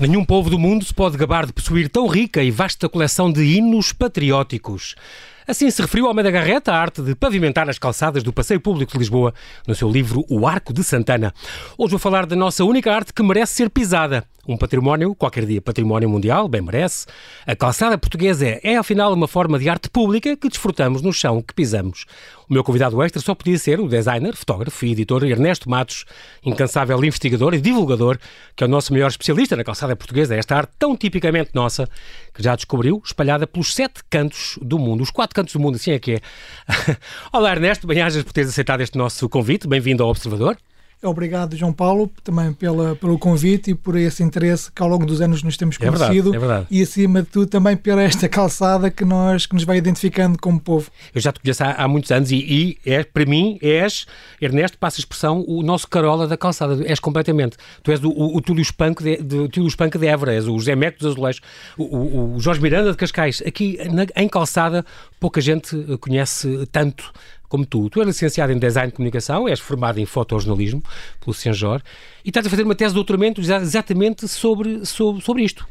Nenhum povo do mundo se pode gabar de possuir tão rica e vasta coleção de hinos patrióticos. Assim se referiu Almeida Garreta à arte de pavimentar as calçadas do Passeio Público de Lisboa no seu livro O Arco de Santana. Hoje vou falar da nossa única arte que merece ser pisada. Um património, qualquer dia património mundial, bem merece. A calçada portuguesa é, é, afinal, uma forma de arte pública que desfrutamos no chão que pisamos. O meu convidado extra só podia ser o designer, fotógrafo e editor Ernesto Matos, incansável investigador e divulgador, que é o nosso melhor especialista na calçada portuguesa, esta arte tão tipicamente nossa, que já descobriu, espalhada pelos sete cantos do mundo. Os quatro cantos do mundo, assim é que é. Olá, Ernesto, bem-ajas por teres aceitado este nosso convite. Bem-vindo ao Observador. Obrigado, João Paulo, também pela, pelo convite e por esse interesse que ao longo dos anos nos temos conhecido. É verdade, é verdade. E acima de tudo também pela esta calçada que, nós, que nos vai identificando como povo. Eu já te conheço há, há muitos anos e, e é, para mim és, Ernesto, passa a expressão, o nosso carola da calçada. És completamente. Tu és o, o, o Túlio Espanco de, de, Túlio de Évora, és o José Meco dos Azulejos, o, o, o Jorge Miranda de Cascais. Aqui na, em calçada pouca gente conhece tanto como tu. Tu és licenciado em Design de Comunicação, és formado em Fotojornalismo pelo Senjor e estás a fazer uma tese de doutoramento exatamente sobre, sobre, sobre isto.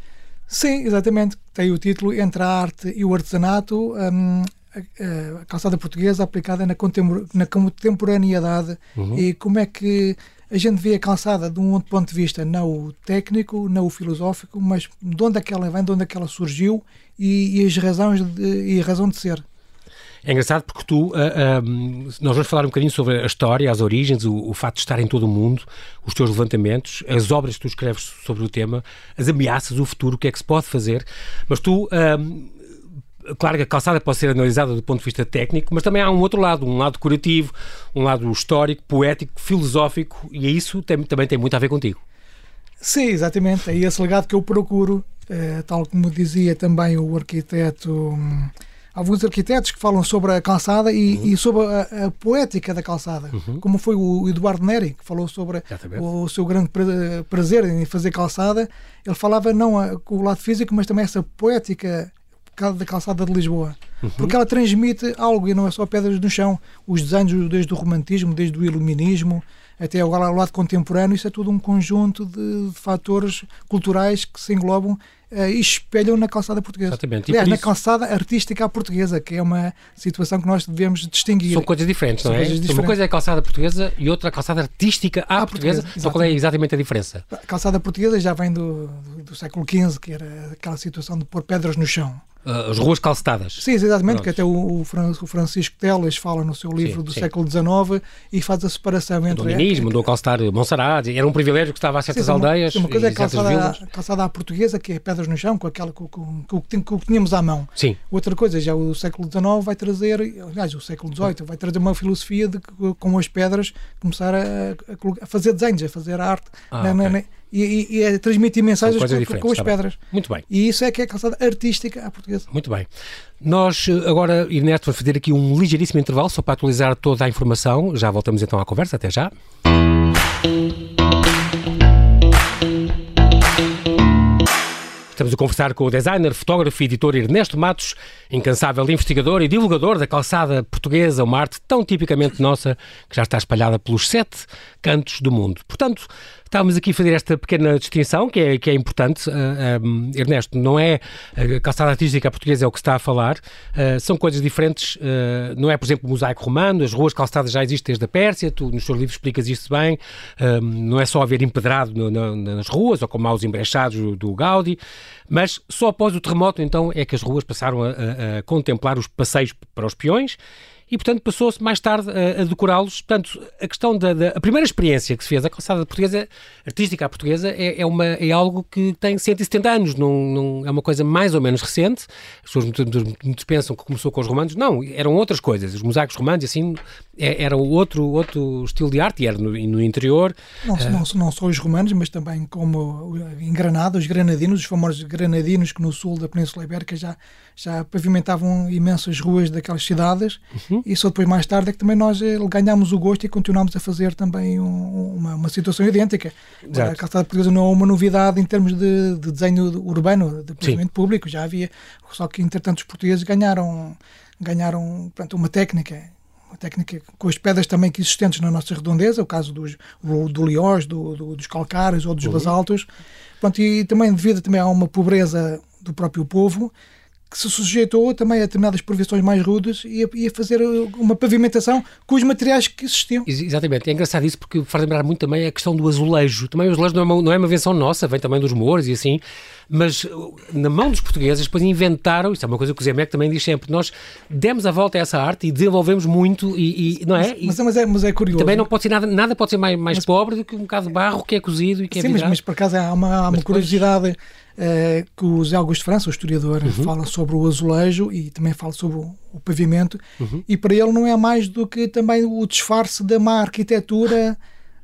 Sim, exatamente. Tem o título Entre a Arte e o Artesanato, um, a, a, calçada portuguesa aplicada na, contempor na contemporaneidade uhum. e como é que a gente vê a calçada de um outro ponto de vista, não o técnico, não o filosófico, mas de onde é que ela vem, de onde é que ela surgiu e, e as razões de, e a razão de ser. É engraçado porque tu, uh, uh, nós vamos falar um bocadinho sobre a história, as origens, o, o facto de estar em todo o mundo, os teus levantamentos, as obras que tu escreves sobre o tema, as ameaças, o futuro, o que é que se pode fazer, mas tu. Uh, claro que a calçada pode ser analisada do ponto de vista técnico, mas também há um outro lado, um lado curativo, um lado histórico, poético, filosófico, e isso tem, também tem muito a ver contigo. Sim, exatamente. É esse legado que eu procuro, eh, tal como dizia também o arquiteto. Alguns arquitetos que falam sobre a calçada e, uhum. e sobre a, a, poética da calçada, uhum. como foi o Eduardo Neri, que falou sobre o, o, seu grande prazer em fazer calçada. Ele falava não com o lado físico, mas também essa poética da calçada de Lisboa. Uhum. Porque ela transmite algo e não é só pedras no chão. Os desenhos, desde o romantismo, desde o iluminismo, até agora ao lado contemporâneo, isso é tudo um conjunto de, de fatores culturais que se englobam e espelham na calçada portuguesa. Exatamente. Aliás, isso... na calçada artística à portuguesa, que é uma situação que nós devemos distinguir. São coisas diferentes, São não é? Diferentes. Uma coisa é a calçada portuguesa e outra a calçada artística à, à portuguesa. portuguesa então qual é exatamente a diferença? A calçada portuguesa já vem do, do, do século XV, que era aquela situação de pôr pedras no chão. Uh, as ruas calcetadas. Sim, exatamente, Pronto. que até o, o, Francisco Teles fala no seu livro sim, do sim. século XIX e faz a separação entre... O dominismo, do calcetar Monsarat, era um privilégio que estava a certas sim, aldeias Uma coisa é calçada, calçada à portuguesa, que é no chão, com aquela com, com, com, com o que tínhamos à mão. Sim. Outra coisa, já o século XIX vai trazer, aliás, o século XVIII vai trazer uma filosofia de com as pedras começar a, a, a fazer desenhos, a fazer arte ah, na, okay. na, e, e, e transmitir mensagens com, com, as tá pedras. Bem. Muito bem. E isso é que é a calçada artística à portuguesa. Muito bem. Nós eh, agora, Ernesto, vamos fazer aqui um ligeiríssimo intervalo só para atualizar toda a informação. Já voltamos então à conversa. Até já. Estamos a conversar com o designer, fotógrafo e editor Ernesto Matos, incansável investigador e divulgador da calçada portuguesa, uma arte tão tipicamente nossa que já está espalhada pelos sete cantos do mundo. Portanto, Estávamos aqui a fazer esta pequena distinção, que é, que é importante, uh, ah, um, ah, Ernesto, não é a calçada artística portuguesa é o que está a falar, uh, são coisas diferentes, uh, não é, por exemplo, o mosaico romano, as ruas calçadas já existem desde a Pérsia, tu nos teus livros explicas isso bem, não é só haver empedrado no, no, nas ruas, ou como há os embrechados do, do Gaudi, mas só após o terremoto, então, é que as ruas passaram a, a, a contemplar os passeios para os peões, e, portanto, passou-se mais tarde a, a decorá-los. Portanto, a questão da, da, a primeira experiência que se fez, a calçada portuguesa, artística à portuguesa, é, é, uma, é algo que tem 170 anos, não, não, é uma coisa mais ou menos recente. As pessoas muitos pensam que começou com os romanos. Não, eram outras coisas. Os mosaicos romanos, assim, é, era outro, outro estilo de arte, e era no, no interior. Não, uh, não, não só os romanos, mas também como em Granada, os granadinos, os famosos granadinos que no sul da Península Ibérica já, já pavimentavam imensas ruas daquelas cidades. Uhum e só depois, mais tarde, é que também nós eh, ganhámos o gosto e continuámos a fazer também um, uma, uma, situação idêntica. Exato. A calçada portuguesa não é uma novidade em termos de, de desenho urbano, de planeamento público, já havia, só que entretanto os portugueses ganharam, ganharam pronto, uma técnica uma técnica com as pedras também que existentes na nossa redondeza, o caso dos, do, do liós, do, do, dos calcários ou dos uhum. basaltos. Pronto, e também devido também a uma pobreza do próprio povo, que se sujeitou também a determinadas provisões mais rudes e a, e a, fazer uma pavimentação com os materiais que existiam. Exatamente, é engraçado isso porque faz lembrar muito também a questão do azulejo. Também o azulejo não é uma, não é uma invenção nossa, vem também dos mouros e assim, mas uh, na mão dos portugueses depois inventaram, isso é uma coisa que o Zé Meco também diz sempre, nós demos a volta a essa arte e desenvolvemos muito e, e não é? Mas, mas, é, mas é curioso. Também não pode ser nada, nada pode ser mais, mais mas, pobre do que um bocado de barro que é cozido e que é Sim, mas, mas, por acaso há uma, há uma curiosidade uh, que o Zé Augusto França, o historiador, uhum. fala sobre o azulejo e também fala sobre o, pavimento uhum. e para ele não é mais do que também o disfarce da má arquitetura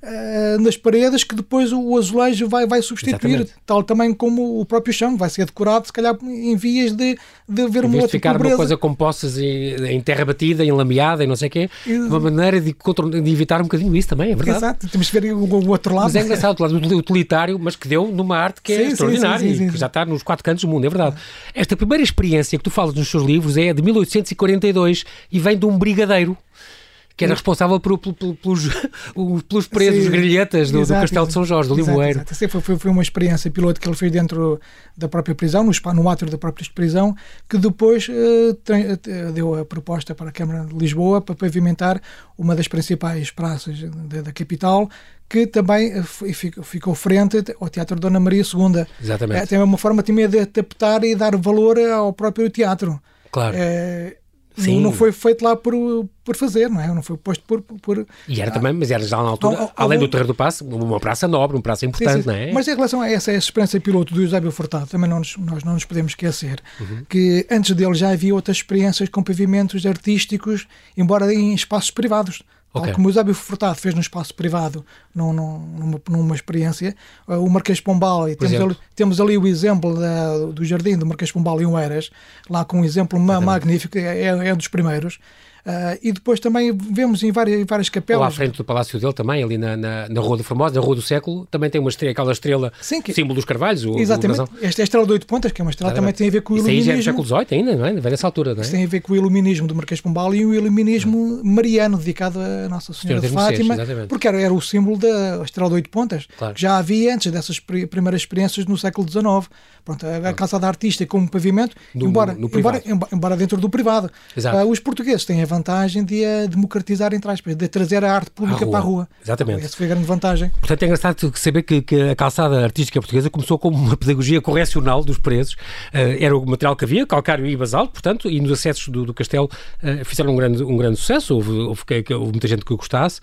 uh, nas paredes que depois o azulejo vai, vai substituir, Exatamente. tal também como o próprio chão vai ser decorado, se calhar em vias de, de haver uma outra ficar pobreza. uma coisa com poças em terra batida, em lameada e não sei o quê, uma maneira de, de, evitar um bocadinho isso também, é verdade. Exato, temos que ver o, o outro lado. Mas é engraçado, o lado utilitário, mas que deu numa arte que é sim, extraordinária sim, sim, que já está nos quatro cantos do mundo, é verdade. Esta primeira experiência que tu falas nos seus livros é de 1842 e vem de um brigadeiro que era responsável por, por, por, pelos, pelos presos, Sim, grilhetas do, exato, do, Castelo de São Jorge, do Limoeiro. Exato, exato. Foi, foi, uma experiência piloto que ele fez dentro da própria prisão, no, no átrio da própria prisão, que depois uh, tem, uh, deu a proposta para a Câmara de Lisboa para pavimentar uma das principais praças da, da capital, que também eh, ficou frente ao Teatro Dona Maria II. Exatamente. É, tem uma forma também de adaptar e dar valor ao próprio teatro. Claro. É, Sim. Não, foi feito lá por, por fazer, não é? Não foi posto por. por e era ah, também, mas era já na altura, ao, ao, além do Terreiro do Passo, uma praça nobre, uma praça importante, sim, sim. não é? Mas em relação a essa, essa experiência piloto do Eusébio Furtado, também não nos, nós não nos podemos esquecer uhum. que antes dele já havia outras experiências com pavimentos artísticos, embora em espaços privados. Okay. Como o Eusébio Furtado fez no espaço privado, num, numa, numa experiência, uh, o Marquês Pombal, e temos ali, temos ali, o exemplo da, do jardim do Marquês Pombal em Oeiras, lá com um exemplo magnífico, é, é um dos primeiros. Uh, e depois também vemos em várias, em várias capelas. Lá à frente do palácio dele também, ali na, na, na Rua do Formosa, na Rua do Século, também tem uma estrela, aquela estrela, Sim, que... símbolo dos Carvalhos. O, Exatamente. O Esta é a estrela de oito pontas, que é uma estrela que também tem a ver com o iluminismo. Isso aí já é do século XVIII ainda, não é? Vem dessa altura, não é? Isso tem a ver com o iluminismo do Marquês Pombal e o iluminismo mariano, dedicado a Nossa Senhora, de Fátima, porque era, era o símbolo da estrela de oito pontas, claro. que já havia antes dessas primeiras experiências no século XIX. Pronto, a, a calçada artística como pavimento, no, embora, no embora, embora, dentro do privado. Uh, os portugueses têm a vantagem de a democratizar, entre aspas, de trazer a arte pública a para a rua. Exatamente. Essa foi a grande vantagem. Portanto, é engraçado saber que, que a calçada artística portuguesa começou como uma pedagogia correcional dos presos. Uh, era o material que havia, calcário e basalto, portanto, e nos acessos do, do castelo uh, fizeram um grande, um grande sucesso. Houve, houve, houve muita gente que o gostasse.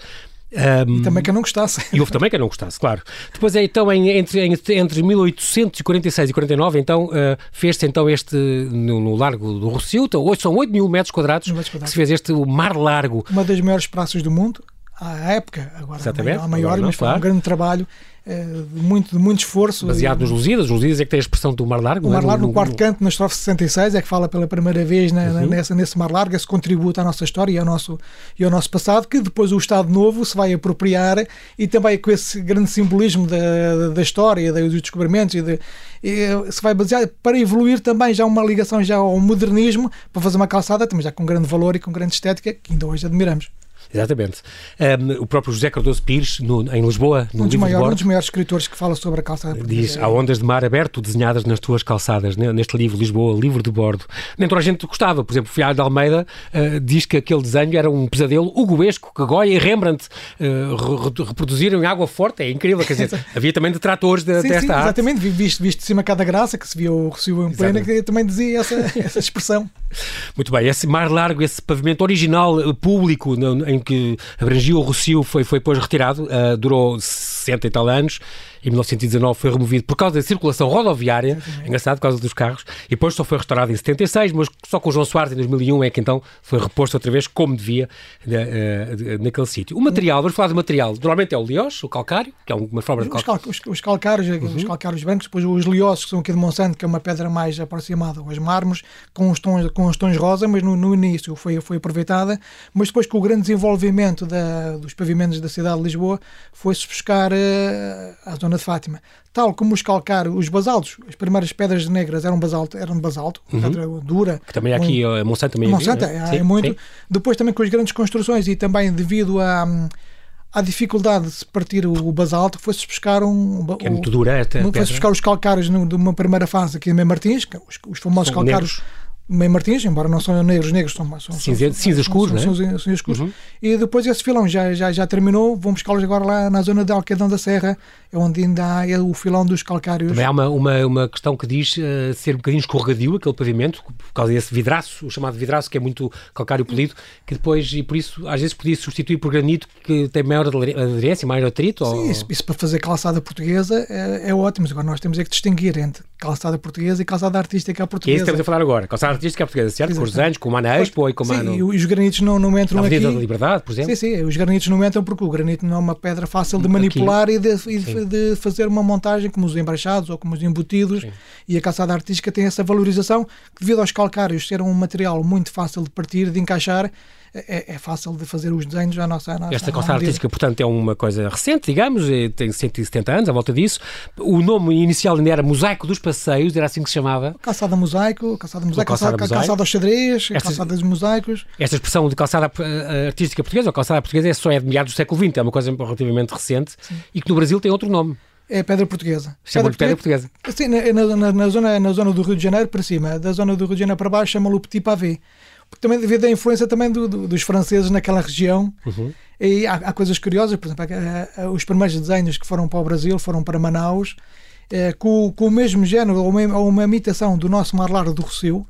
Um, e também que eu não gostasse. E houve também que eu não gostasse, claro. Depois, é, então, em, entre, entre 1846 e 49, então, uh, fez-se então este, no, no, Largo do Rossio, então, hoje são 8 mil metros quadrados, metros quadrados, que se fez este o Mar Largo. Uma das maiores praças do mundo, à época, agora Exatamente, a maior, agora mas foi claro. um grande trabalho eh, de muito, de muito esforço. Baseado nos Lusíadas, os Lusíadas é que tem a expressão do Mar Largo. O Mar Largo, no, no, quarto canto, na estrofe 66, é que fala pela primeira vez na, uhum. nessa, nesse Mar Largo, esse contributo à nossa história e ao, nosso, e ao nosso passado, que depois o Estado Novo se vai apropriar e também com esse grande simbolismo da, da história, dos descobrimentos e, de, e se vai basear para evoluir também já uma ligação já ao modernismo, para fazer uma calçada também já com grande valor e com grande estética, que ainda hoje admiramos. Exatamente. Um, o próprio José Cardoso Pires, no, em Lisboa, no um dos, maior, um dos maiores escritores que fala sobre a calçada. Diz, há ondas de mar aberto desenhadas nas tuas calçadas, né? neste livro, Lisboa, livro de bordo. Nem toda a gente gostava. Por exemplo, Fialho de Almeida uh, diz que aquele desenho era um pesadelo hugoesco que Goya e Rembrandt uh, reproduziram em água forte. É incrível, quer dizer, havia também detratores de, sim, desta sim, arte. Exatamente, visto, visto de cima cada graça, que se via o Rocio em plena, que também dizia essa, essa expressão. Muito bem, esse mar largo, esse pavimento original eh, público em que abrangia o Rocio foi, foi depois retirado, uh, durou 60 e tal anos em 1919 foi removido por causa da circulação rodoviária, é engraçado, por causa dos carros, e depois só foi restaurado em 76, mas só com o João Soares em 2001 é que então foi reposto outra vez como devia uh, naquele sítio. O material, vamos falar do material, normalmente é o liós, o calcário, que é uma forma de calcário. Os, os, calcários, uhum. os calcários brancos, depois os liós, que são aqui de Monsanto, que é uma pedra mais aproximada aos mármores, com os tons, com os tons rosa, mas no, no início foi, foi aproveitada, mas depois com o grande desenvolvimento da, dos pavimentos da cidade de Lisboa, foi-se buscar uh, à zona zona de Fátima. Tal como os calcários, os basaltos, as primeiras pedras negras eram basalto, eram de basalto, uhum. pedra dura. Que também aqui, um, Monsanto também Monsanto, havia, é, é, muito. Sim. Depois também com as grandes construções e também devido a à dificuldade de se partir o basalto, foi-se buscar um. Que é muito dura esta Foi-se buscar os calcários de uma primeira fase aqui em Martins, é os, os famosos São calcários. Negros meio Martins, embora não são negros, negros são, são cinza, cinza escuro, são, são, são, escuros. Uhum. E depois esse filão já, já, já terminou, vamos buscá-los agora lá na zona de Alquedão da Serra, é onde ainda há o filão dos calcários. Também há uma, uma, uma questão que diz uh, ser um bocadinho escorregadio aquele pavimento, por causa desse vidraço, o chamado vidraço, que é muito calcário polido, que depois, e por isso, às vezes podia substituir por granito que tem maior aderência, maior atrito. Sim, ou... isso, isso, para fazer calçada portuguesa é, é ótimo, agora nós temos é que distinguir entre calçada portuguesa e calçada artística portuguesa. Que é isso que estamos a falar agora, calçada artística portuguesa, certo? Com os anos, como a na Expo e como sim, no... e os granitos não, não entram na Avenida aqui. da Liberdade, por exemplo. Sim, sim, os granitos não entram porque o granito não é uma pedra fácil de manipular aqui. e, de, e de, fazer uma montagem como os embaixados ou como os embutidos sim. e a calçada artística tem essa valorização que devido aos calcários ser um material muito fácil de partir, de encaixar, é, é, fácil de fazer os desenhos à nossa. À nossa Esta calçada artística, portanto, é uma coisa recente, digamos, tem 170 anos à volta disso. O nome inicial ainda era Mosaico dos Passeios, era assim que se chamava. Calçada mosaico, calçada mosaico, calçada, calçada, calçada aos xadrez, calçada dos mosaicos. Esta expressão de calçada eh, artística portuguesa ou calçada portuguesa é só é de meados do século XX, é uma coisa relativamente recente Sim. e que no Brasil tem outro nome. É pedra portuguesa. Chama-lhe pedra, portuguesa. Sim, na, na, na, zona, na zona do Rio de Janeiro para cima, da zona do Rio de Janeiro para baixo, chama-lhe o Petit Pavé também devido à influência também do, do, dos franceses naquela região. Uhum. E há, há, coisas curiosas, por exemplo, os primeiros desenhos que foram para o Brasil foram para Manaus, é, com, com, o mesmo género, ou uma, ou uma, imitação do nosso Mar Largo do Rossio,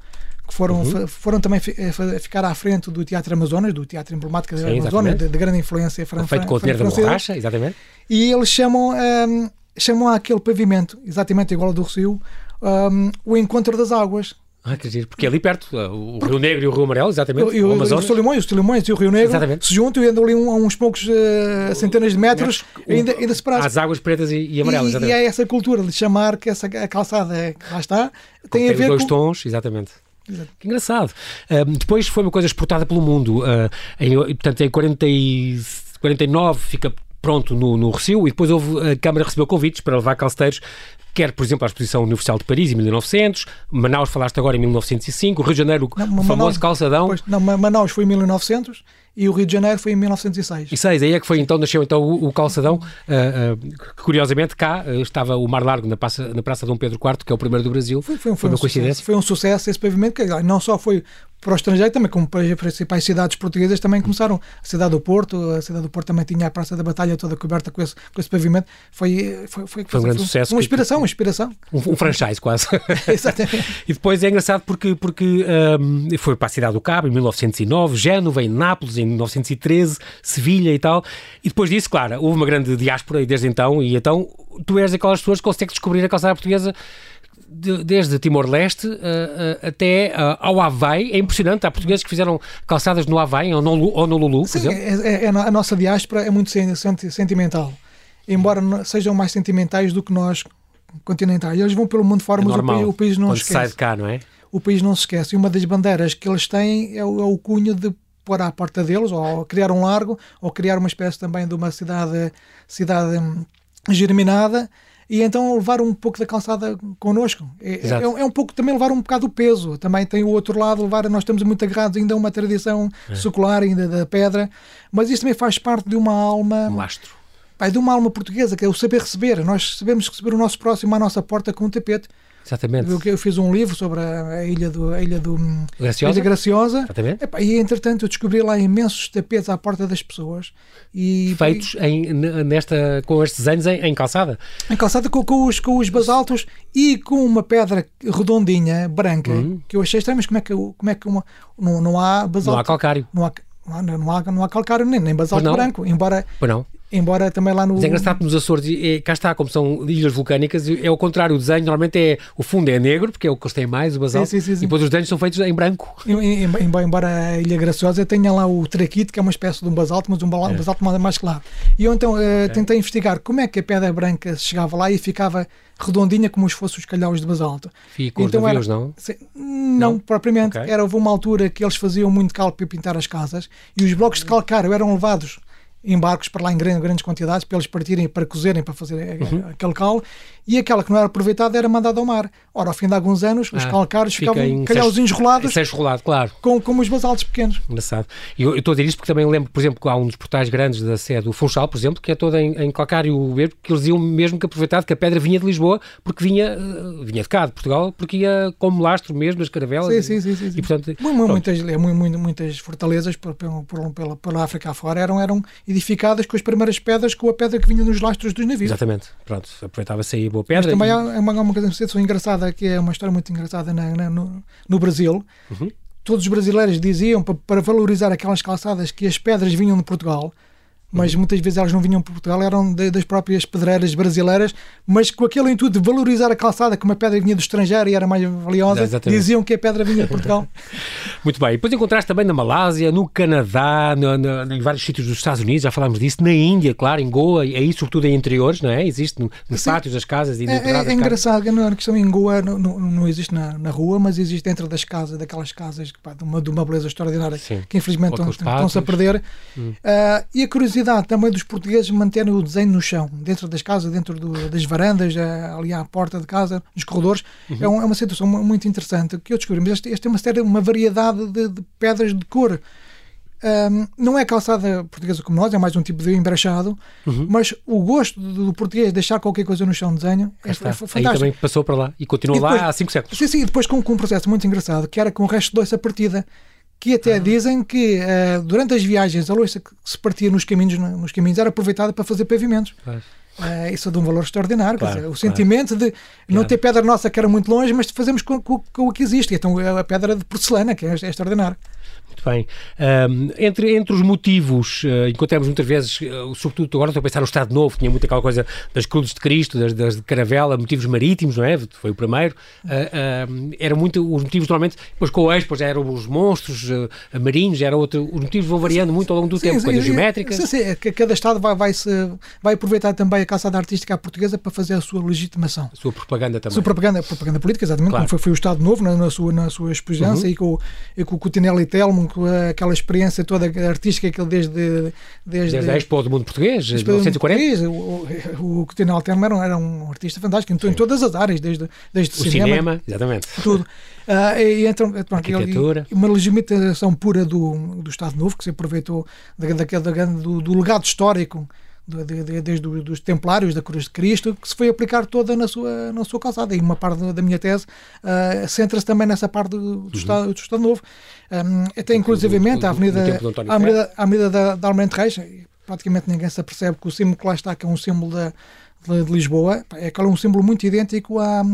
que foram, uhum. foram também ficar à frente do Teatro Amazonas, do teatro emblemático da Amazonas, de, de, grande influência francesa. Feito com a terra da borracha, exatamente. E eles chamam, um, chamam aquele pavimento, exatamente igual ao do Rossio, um, o encontro das águas. Ah, quer dizer, porque é ali perto, o Rio Negro e o Rio Amarelo, exatamente. E, o, o os Solimões, os Solimões e o Rio Negro exatamente. se juntam e andam ali um, a uns poucos uh, centenas de metros, ainda, ainda separados. As águas pretas e, e amarelas, e, exatamente. E é essa cultura de chamar que essa a calçada é, que lá está tem, tem a ver dois com... tons, exatamente. Exato. Que engraçado. Uh, depois foi uma coisa exportada pelo mundo. Uh, em, portanto, em 40 e 49 fica pronto no, no Recio e depois houve, a Câmara recebeu convites para levar calceteiros quer, por exemplo, a Exposição Universal de Paris em 1900, Manaus falaste agora em 1905, Rio de Janeiro, não, o Manaus, famoso calçadão. Pois, não, Manaus foi em 1900 e o Rio de Janeiro foi em 1906. E seis, aí é que foi então, nasceu então o, o calçadão, uh, uh, que curiosamente cá uh, estava o Mar Largo na praça, na praça Dom Pedro IV, que é o primeiro do Brasil. Foi, foi, foi, foi uma um coincidência. Sucesso, foi um sucesso esse pavimento, que não só foi para o estrangeiro também, como para as principais cidades portuguesas também começaram. A cidade do Porto, a cidade do Porto também tinha a Praça da Batalha toda coberta com esse, com esse pavimento. Foi, foi, foi, foi um grande foi, sucesso. Uma inspiração, uma inspiração. Um, um franchise quase. Exatamente. e depois é engraçado porque, porque um, foi para a cidade do Cabo em 1909, Génova em Nápoles em 1913, Sevilha e tal. E depois disso, claro, houve uma grande diáspora e desde então, e então tu és aquelas pessoas que conseguem descobrir a calçada portuguesa de, desde Timor-Leste uh, uh, até uh, ao Havaí. É impressionante. Há portugueses que fizeram calçadas no Havaí ou no, ou no Lulu, Sim, é, é, é, a nossa diáspora é muito sentimental. Embora sejam mais sentimentais do que nós continentais. Eles vão pelo mundo fora, é mas o país, o país não Quando esquece. sai de cá, não é? O país não se esquece. E uma das bandeiras que eles têm é o, é o cunho de pôr à porta deles, ou criar um largo, ou criar uma espécie também de uma cidade, cidade hum, germinada e então levar um pouco da calçada connosco. É, é, é, um pouco também levar um bocado o peso. Também tem o outro lado, levar, nós estamos muito agarrados ainda a uma tradição é. secular, ainda da pedra, mas isso também faz parte de uma alma. Um lastro. É de uma alma portuguesa, que é o saber receber. Nós sabemos receber o nosso próximo à nossa porta com um tapete. Exatamente. Eu, fiz um livro sobre a, ilha do a ilha do Graciosa. Ilha Graciosa. Exatamente. E entretanto eu descobri lá imensos tapetes à porta das pessoas e feitos em, nesta com estes desenhos em, em calçada. Em calçada com, com, os com os basaltos e com uma pedra redondinha branca uhum. que eu achei estranho, mas como é que como é que uma, não, não há basalto? Não há calcário. Não há não há, não há calcário nem, nem basalto branco, embora pois não embora também lá no. Mas é engraçado que nos Açores, é, cá está, como são ilhas vulcânicas, é o contrário, o desenho normalmente é. O fundo é negro, porque é o que eles têm mais, o basalto, sim, sim, sim, e depois os desenhos são feitos em branco. Embora a Ilha Graciosa tenha lá o traquite, que é uma espécie de um basalto, mas um é. basalto mais, mais claro. E eu então uh, tentei investigar como é que a pedra branca chegava lá e ficava redondinha como se fossem os calhaus de basalto. Fica então, era, não? Se, não? não? propriamente. Okay. Era houve uma altura que eles faziam muito cal para pintar as casas e os blocos de calcário eram levados em barcos para lá em grandes quantidades, para eles partirem, para cozerem, para fazer uhum. aquele cal, e aquela que não era aproveitada era mandada ao mar. Ora, ao fim de alguns anos, os ah, calcários ficavam calhauzinhos rolados, rolado, claro. com, como os basaltos pequenos. Engraçado. E eu, estou a dizer isto porque também lembro, por exemplo, que há um dos portais grandes da sede do Funchal, por exemplo, que é todo em, em calcário verde, que eles diziam mesmo que aproveitado que a pedra vinha de Lisboa, porque vinha, eh, vinha de cá, de Portugal, porque ia como lastro mesmo nas caravelas. Sim, sim, sim. sim, E, portanto, muitas, muitas, muitas fortalezas por, por, pela, pela África afora eram, eram edificadas com as primeiras pedras, com a pedra que vinha nos lastros dos navios. Exatamente. Pronto, aproveitava-se aí boa pedra. Mas também e... há uma, uma coisa engraçada, que é uma história muito engraçada na, na, no, no Brasil. Uhum. Todos os brasileiros diziam, para, para valorizar aquelas calçadas, que as pedras vinham de Portugal mas muitas vezes elas não vinham para Portugal, eram de, das próprias pedreiras brasileiras, mas com aquele intuito de valorizar a calçada, como a pedra vinha do estrangeiro e era mais valiosa, Exatamente. diziam que a pedra vinha de Portugal. Muito bem. E depois encontraste também na Malásia, no Canadá, no, no, em vários sítios dos Estados Unidos, já falámos disso, na Índia, claro, em Goa, e aí sobretudo em interiores, não é? Existe no, nos pátios das casas e é, é, é engraçado, a questão em Goa não, não, não existe na, na, rua, mas existe dentro das casas, daquelas casas pá, de, uma, de uma beleza extraordinária, Sim. que infelizmente estão-se a perder. Hum. Uh, e a curiosidade também dos portugueses manterem o desenho no chão, dentro das casas, dentro do, das varandas, eh, ali à porta de casa, nos corredores. Uhum. É, um, é, uma situação muito interessante que eu descobri. Mas este, este é uma série, uma variedade de, de pedras de cor. Um, não é calçada portuguesa como nós, é mais um tipo de embrachado, uhum. mas o gosto do português de deixar qualquer coisa no chão de desenho é, é fantástico. Aí também passou para lá e continuou e depois, lá há 5 séculos. Sim, sim, depois com, com, um processo muito engraçado, que era com o resto de doce a partida que até ah. dizem que uh, durante as viagens a louça que se partia nos caminhos, nos caminhos era aproveitada para fazer pavimentos. Uh, isso é de um valor extraordinário. Claro, dizer, o claro. sentimento de não ter pedra nossa que era muito longe, mas de fazermos com, com, com o que existe. Então a pedra de porcelana, que é, é extraordinário. Muito bem. Um, entre, entre os motivos, uh, encontramos muitas vezes, uh, sobretudo agora estou a pensar no Estado Novo, tinha muita aquela coisa das cruzes de Cristo, das, das de Caravela, motivos marítimos, não é? Foi o primeiro. Uh, era muito, os motivos normalmente, depois com o Expo já eram os monstros marinhos, era outro, os motivos vão variando muito ao longo do sim, tempo, sim, coisas geométricas. Sim, sim, é cada Estado vai, vai, se, vai aproveitar também a caçada artística portuguesa para fazer a sua legitimação. A sua propaganda também. A sua propaganda, propaganda política, exatamente, claro. como foi, foi o Estado Novo na, na sua, na sua exposição uhum. e com, e com o Coutinelli Telmo, aquela experiência toda artística que ele desde... Desde, desde a Expo do Mundo Português, 1940. O, o, o Coutinho Alterno era, era um artista fantástico, em, em todas as áreas, desde, desde o cinema, cinema exatamente. tudo. Uh, e então, Arquitetura. uma legitimação pura do, do Estado Novo, que se aproveitou da, da, da, do, do legado histórico desde os templários da Cruz de Cristo, que se foi aplicar toda na sua, na sua calçada. E uma parte da minha tese uh, centra-se também nessa parte do, do, uhum. Estado, do Estado Novo. Um, até inclusivamente a Avenida, a Avenida, a Avenida da, da Almirante Reis, praticamente ninguém se apercebe que o símbolo que lá está, que é um símbolo da, de, de Lisboa, é, é um símbolo muito idêntico a, a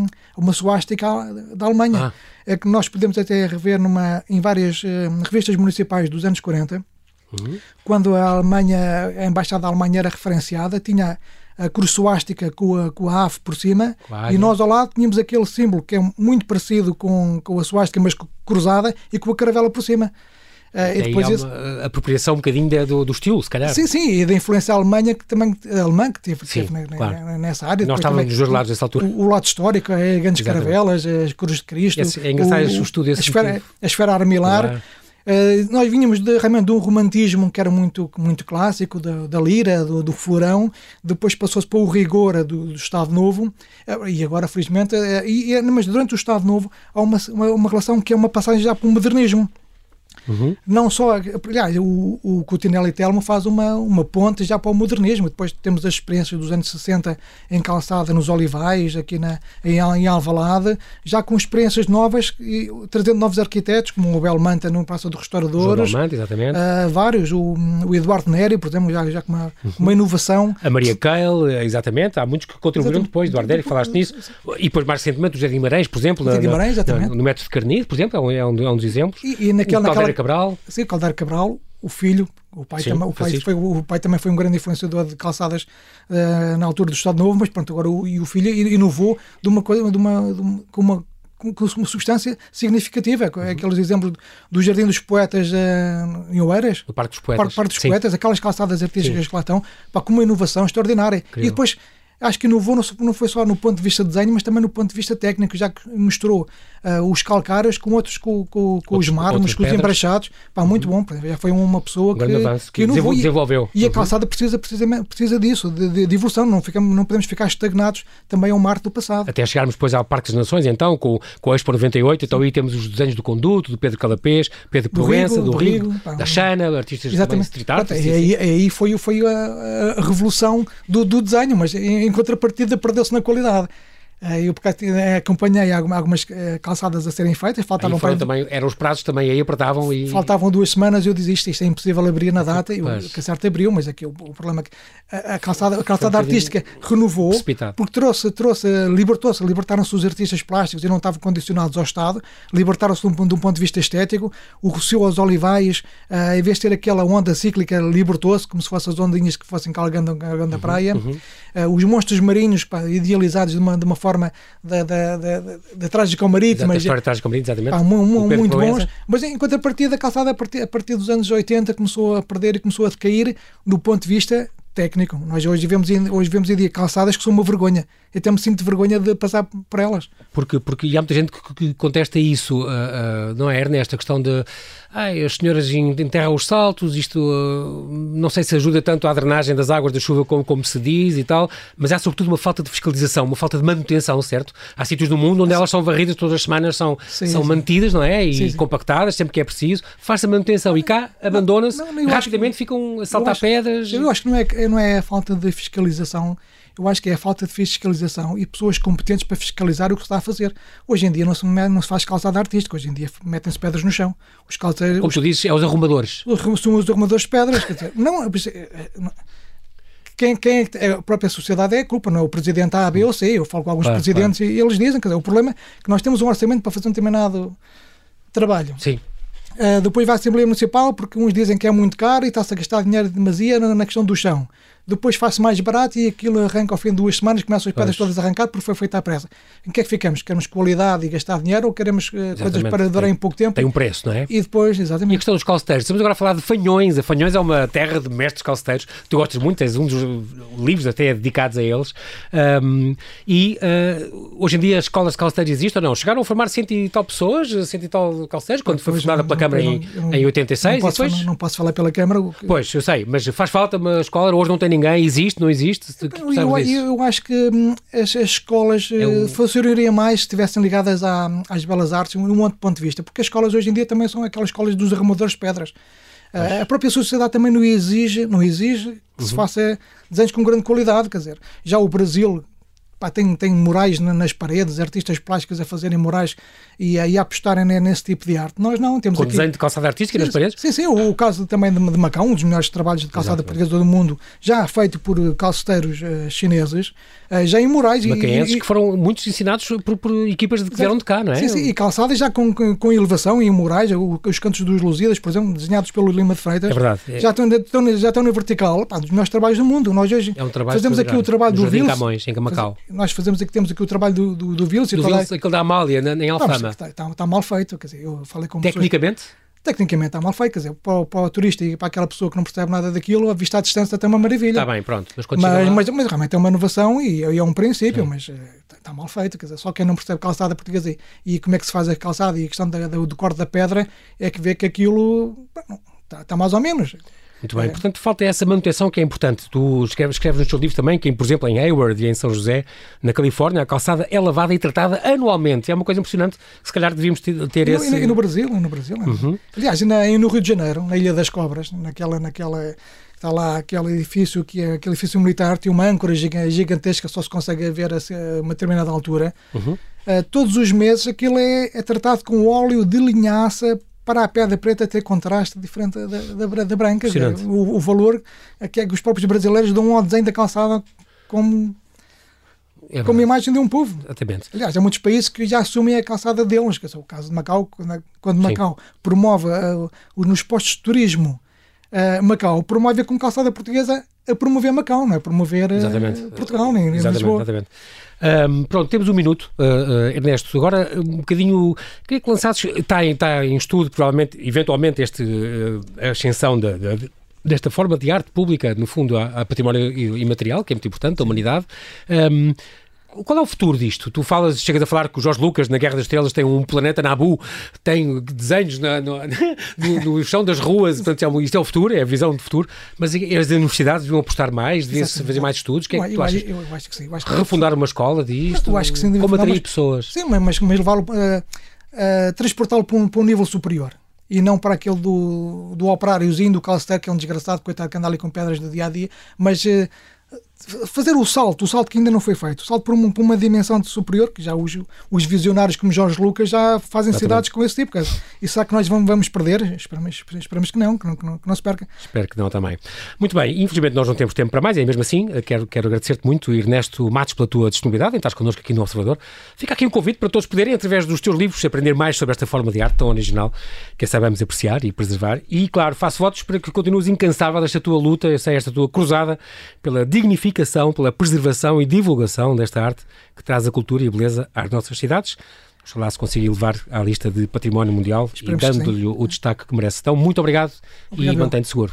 uma suástica da Alemanha. Ah. É que nós podemos até rever numa, em várias uh, revistas municipais dos anos 40, Uhum. Quando a Alemanha, a embaixada da Alemanha era referenciada, tinha a cruz suástica com a, com a ave por cima claro. e nós ao lado tínhamos aquele símbolo que é muito parecido com, com a suástica, mas cruzada e com a caravela por cima. Uh, e depois uma apropriação um bocadinho de, do, do, estilo, se calhar. Sim, sim, e da influência alemã que também, alemã que teve, sim, teve claro. nessa área. Nós estávamos nos dois lados dessa altura. O, o lado histórico, as é grandes Exatamente. caravelas, as cruzes de Cristo. Esse, é engraçado o, o estudo a esfera, a esfera armilar. Claro. Uh, nós vínhamos de, realmente de um romantismo que era muito, muito clássico, da, da lira, do, do florão, depois passou-se para o rigor do, do Estado Novo, uh, e agora, felizmente, uh, e, mas durante o Estado Novo há uma, uma, uma relação que é uma passagem já para o modernismo. Uhum. Não só, aliás, o, o Coutinelli Telmo faz uma, uma ponte já para o modernismo. Depois temos as experiências dos anos 60 em calçada nos Olivais, aqui na, em, em Alvalade, já com experiências novas, e, trazendo novos arquitetos, como o Belmanta no Praça dos Restauradores. Belmanta, exatamente. Uh, vários, o, o, Eduardo Neri, por exemplo, já, já com uma, uhum. uma inovação. A Maria Keil, exatamente, há muitos que contribuíram exatamente. depois, Eduardo Neri, falaste nisso. E depois, mais recentemente, o José Guimarães, por exemplo, José Guimarães, exatamente. No, no método de Carnide, por exemplo, é um, é um dos exemplos. E, e naquele, naquela, Cabral. Sim, Caldeira Cabral, o filho, o pai, Sim, também, o, pai foi, o pai também foi um grande influenciador de calçadas uh, na altura do Estado Novo, mas pronto, agora o, e o filho inovou de uma coisa, de uma, de uma, com uma com uma substância significativa. Uhum. Aqueles exemplos do Jardim dos Poetas uh, em Oeiras. O Parque dos Poetas. Parque, Parque dos Sim. Poetas, aquelas calçadas artísticas Sim. que lá estão, pá, com uma inovação extraordinária. Incrível. E depois acho que inovou não, foi só no ponto de vista de desenho, mas também no ponto de vista técnico, já que misturou uh, os calcários com outros, com, com, com os mármores, com os embrachados. Pá, muito uhum. bom, já foi uma pessoa um que, avanço, que, que desenvolveu. E, a uhum. calçada precisa, precisa, precisa disso, de, de, de, evolução, não, ficamos, não podemos ficar estagnados também ao mar do passado. Até chegarmos depois ao Parque das Nações, então, com, com o Expo 98, então aí temos os desenhos do Conduto, do Pedro Calapês, Pedro Proença, do, Rigo, pá, da Xana, artistas exatamente. street art. Pronto, aí, aí foi, foi a, a revolução do, do desenho, mas em, em contrapartida perdeu-se na qualidade. Eh, eu eh, acompanhei algumas eh, calçadas a serem feitas, faltavam para... também, eram os prazos também aí apertavam e faltavam duas semanas eu disse isto, isto é impossível abrir na data e o que certo abriu, mas aqui o, o problema é que a, a calçada, a calçada um artística renovou precipitado. porque trouxe, trouxe libertou-se, libertaram-se os artistas plásticos e não estavam condicionados ao Estado, libertaram-se de, um, de um ponto de vista estético, o Rocio aos Olivais, uh, em vez de ter aquela onda cíclica, libertou-se como se fossem as ondinhas que fossem calgando, calgando a uhum, praia, uhum. Uh, os monstros marinhos pá, idealizados de uma, de uma forma forma da, da, da, da trágica marítima. Da história trágica marítima, exatamente. Pá, muito bons. Mas em contrapartida, a calçada, a partir, a partir dos anos 80, começou a perder e começou a decair do ponto de vista técnico. Nós hoje vemos, hoje vemos em dia calçadas que são uma vergonha. Eu até me sinto vergonha de passar por elas. Porque, porque há muita gente que, que contesta isso, uh, uh, não é, Ernesto? A questão de ai, as senhoras enterram os saltos, isto uh, não sei se ajuda tanto à drenagem das águas da chuva como, como se diz e tal, mas há sobretudo uma falta de fiscalização, uma falta de manutenção, certo? Há sítios no mundo onde elas são varridas todas as semanas, são, sim, são sim. mantidas, não é? E sim, compactadas sempre que é preciso, faz-se a manutenção e cá abandona-se, rapidamente que, ficam a saltar acho, pedras. Eu acho que não é, não é a falta de fiscalização eu acho que é a falta de fiscalização e pessoas competentes para fiscalizar o que se está a fazer. Hoje em dia não se, não se faz calçada artística, hoje em dia metem-se pedras no chão. Os calçadeiros, Como tu dizes, é os arrumadores. São os arrumadores de pedras. Quer dizer, não, é, é, quem, quem é, a própria sociedade é a culpa, não é o presidente A, B ou C. Eu falo com alguns claro, presidentes claro. e eles dizem, quer dizer, o problema é que nós temos um orçamento para fazer um determinado trabalho. Sim. Uh, depois vai à Assembleia Municipal porque uns dizem que é muito caro e está-se a gastar dinheiro de demasia na, na questão do chão depois faz-se mais barato e aquilo arranca ao fim de duas semanas, começam as pedras todas a arrancar porque foi feita à pressa. Em que é que ficamos? Queremos qualidade e gastar dinheiro ou queremos uh, coisas para durar em pouco tempo? Tem um preço, não é? E depois, exatamente. E a questão dos calceteiros. Estamos agora a falar de Fanhões. A Fanhões é uma terra de mestres calceteiros. Tu gostas muito, tens um dos livros até dedicados a eles. Um, e uh, hoje em dia as escolas de calceteiros existem ou não? Chegaram a formar cento e tal pessoas, cento e tal calceteiros, quando foi fundada pela Câmara em, em 86. Não posso, depois... não, não posso falar pela Câmara. Pois, eu sei, mas faz falta uma escola, hoje não tem ninguém, existe, não existe? Eu, eu, eu, acho que hum, as, as escolas é um... Eh, funcionariam mais se estivessem ligadas à, às belas artes, um outro ponto de vista, porque as escolas hoje em dia também são aquelas escolas dos arrumadores de pedras. Uh, a própria sociedade também não exige, não exige que uhum. se faça desenhos com grande qualidade, quer dizer, já o Brasil pá, tem, tem murais nas paredes, artistas plásticos a fazerem murais e aí a apostarem nesse tipo de arte. Nós não, temos Com aqui... desenho de calçada artística sim, nas paredes? Sim, sim, o, o caso também de, de, Macau, um dos melhores trabalhos de calçada portuguesa do mundo, já feito por calceteiros uh, chineses, uh, já em murais. Macaenses e, que foram muitos ensinados por, por equipas que vieram de cá, não é? Sim, sim, e calçadas já com, com, com elevação e em murais, os cantos dos Lusíadas, por exemplo, desenhados pelo Lima de Freitas. É verdade. É. Já, estão, estão, já estão na vertical, pá, dos melhores trabalhos do mundo. Nós hoje é um fazemos aqui o trabalho do Vils. Camões, em Macau. Nós fazemos aqui, temos aqui o trabalho do, do, do Vils. Do Vils, aquele da Amália, em Alfama. Está, está, está mal feito, quer dizer, eu falei com Tecnicamente? Pessoas, tecnicamente está mal feito, quer dizer, para, para, o turista e para aquela pessoa que não percebe nada daquilo, a vista à distância tem uma maravilha. Está bem, pronto. Mas, mas, mas, mas, realmente é uma inovação e, e é um princípio, Sim. mas está, está, mal feito, quer dizer, só quem não percebe calçada portuguesa e, e como é que se faz a calçada e a questão da, do, do corte da pedra é que vê que aquilo está, está mais ou menos. Muito bem, é. portanto falta essa manutenção que é importante. Tu escreves, escreves nos teus livros também que, por exemplo, em Hayward e em São José, na Califórnia, a calçada é lavada e tratada anualmente. É uma coisa impressionante se calhar devíamos ter, ter e esse... E no Brasil, no Brasil. É. Uhum. Aliás, na, no Rio de Janeiro, na Ilha das Cobras, naquela... naquela está lá aquele edifício que é aquele edifício militar tem uma âncora gigantesca só se consegue ver a uma determinada altura uhum. uh, todos os meses aquilo é, é, tratado com óleo de linhaça para a pedra preta ter contraste diferente da, da, da branca. O, o, valor que, é que os próprios brasileiros dão ao desenho da calçada como, é como imagem de um povo. Exatamente. Aliás, há muitos países que já assumem a calçada deles, que é o caso de Macau, quando Macau Sim. promove uh, nos postos de turismo uh, Macau promove com calçada portuguesa a promover Macau, não é promover uh, Portugal, nem, exatamente, Lisboa. Exatamente. Um, pronto, temos um minuto, uh, uh, Ernesto. Agora, um bocadinho. Queria que lançasses. Está em, está em estudo, provavelmente, eventualmente, este, uh, a ascensão da, da desta forma de arte pública, no fundo, a, a património imaterial, que é muito importante, da humanidade. Um, qual é o futuro disto? Tu falas, chegas a falar que o Jorge Lucas, na Guerra das Estrelas, tem um planeta Nabu, tem desenhos na, no, no, no, chão das ruas, portanto, é isto é o futuro, é a visão do futuro, mas as universidades deviam apostar mais, deviam-se fazer mais estudos, o que é que tu achas? Eu, eu, acho que sim. Acho que Refundar uma escola disto? Eu acho que sim. Como atrair pessoas? Sim, mas, mas levá-lo, uh, uh, transportá-lo para, um, para um nível superior e não para aquele do, do operáriozinho, do calceteiro, que é um desgraçado, coitado, que anda ali com pedras do dia a dia, mas uh, fazer o salto, o salto que ainda não foi feito, o salto para uma, para uma dimensão de superior, que já os, os visionários como Jorge Lucas já fazem Exatamente. cidades com esse tipo. E será que nós vamos, vamos perder? Esperamos, esperamos que não, que não, que não, que não se perca. Espero que não também. Muito bem, infelizmente nós não temos tempo para mais, e mesmo assim quero, quero agradecer-te muito, Ernesto Matos, pela tua disponibilidade em estar connosco aqui no Observador. Fica aqui um convite para todos poderem, através dos teus livros, aprender mais sobre esta forma de arte tão original que sabemos apreciar e preservar. E, claro, faço votos para que continues incansável esta tua luta, esta tua cruzada pela dignificação pela preservação e divulgação desta arte que traz a cultura e a beleza às nossas cidades. Oxalá se consiga levar à lista de património mundial Esperemos e dando-lhe o destaque que merece. Então, muito obrigado, obrigado e mantém-te seguro.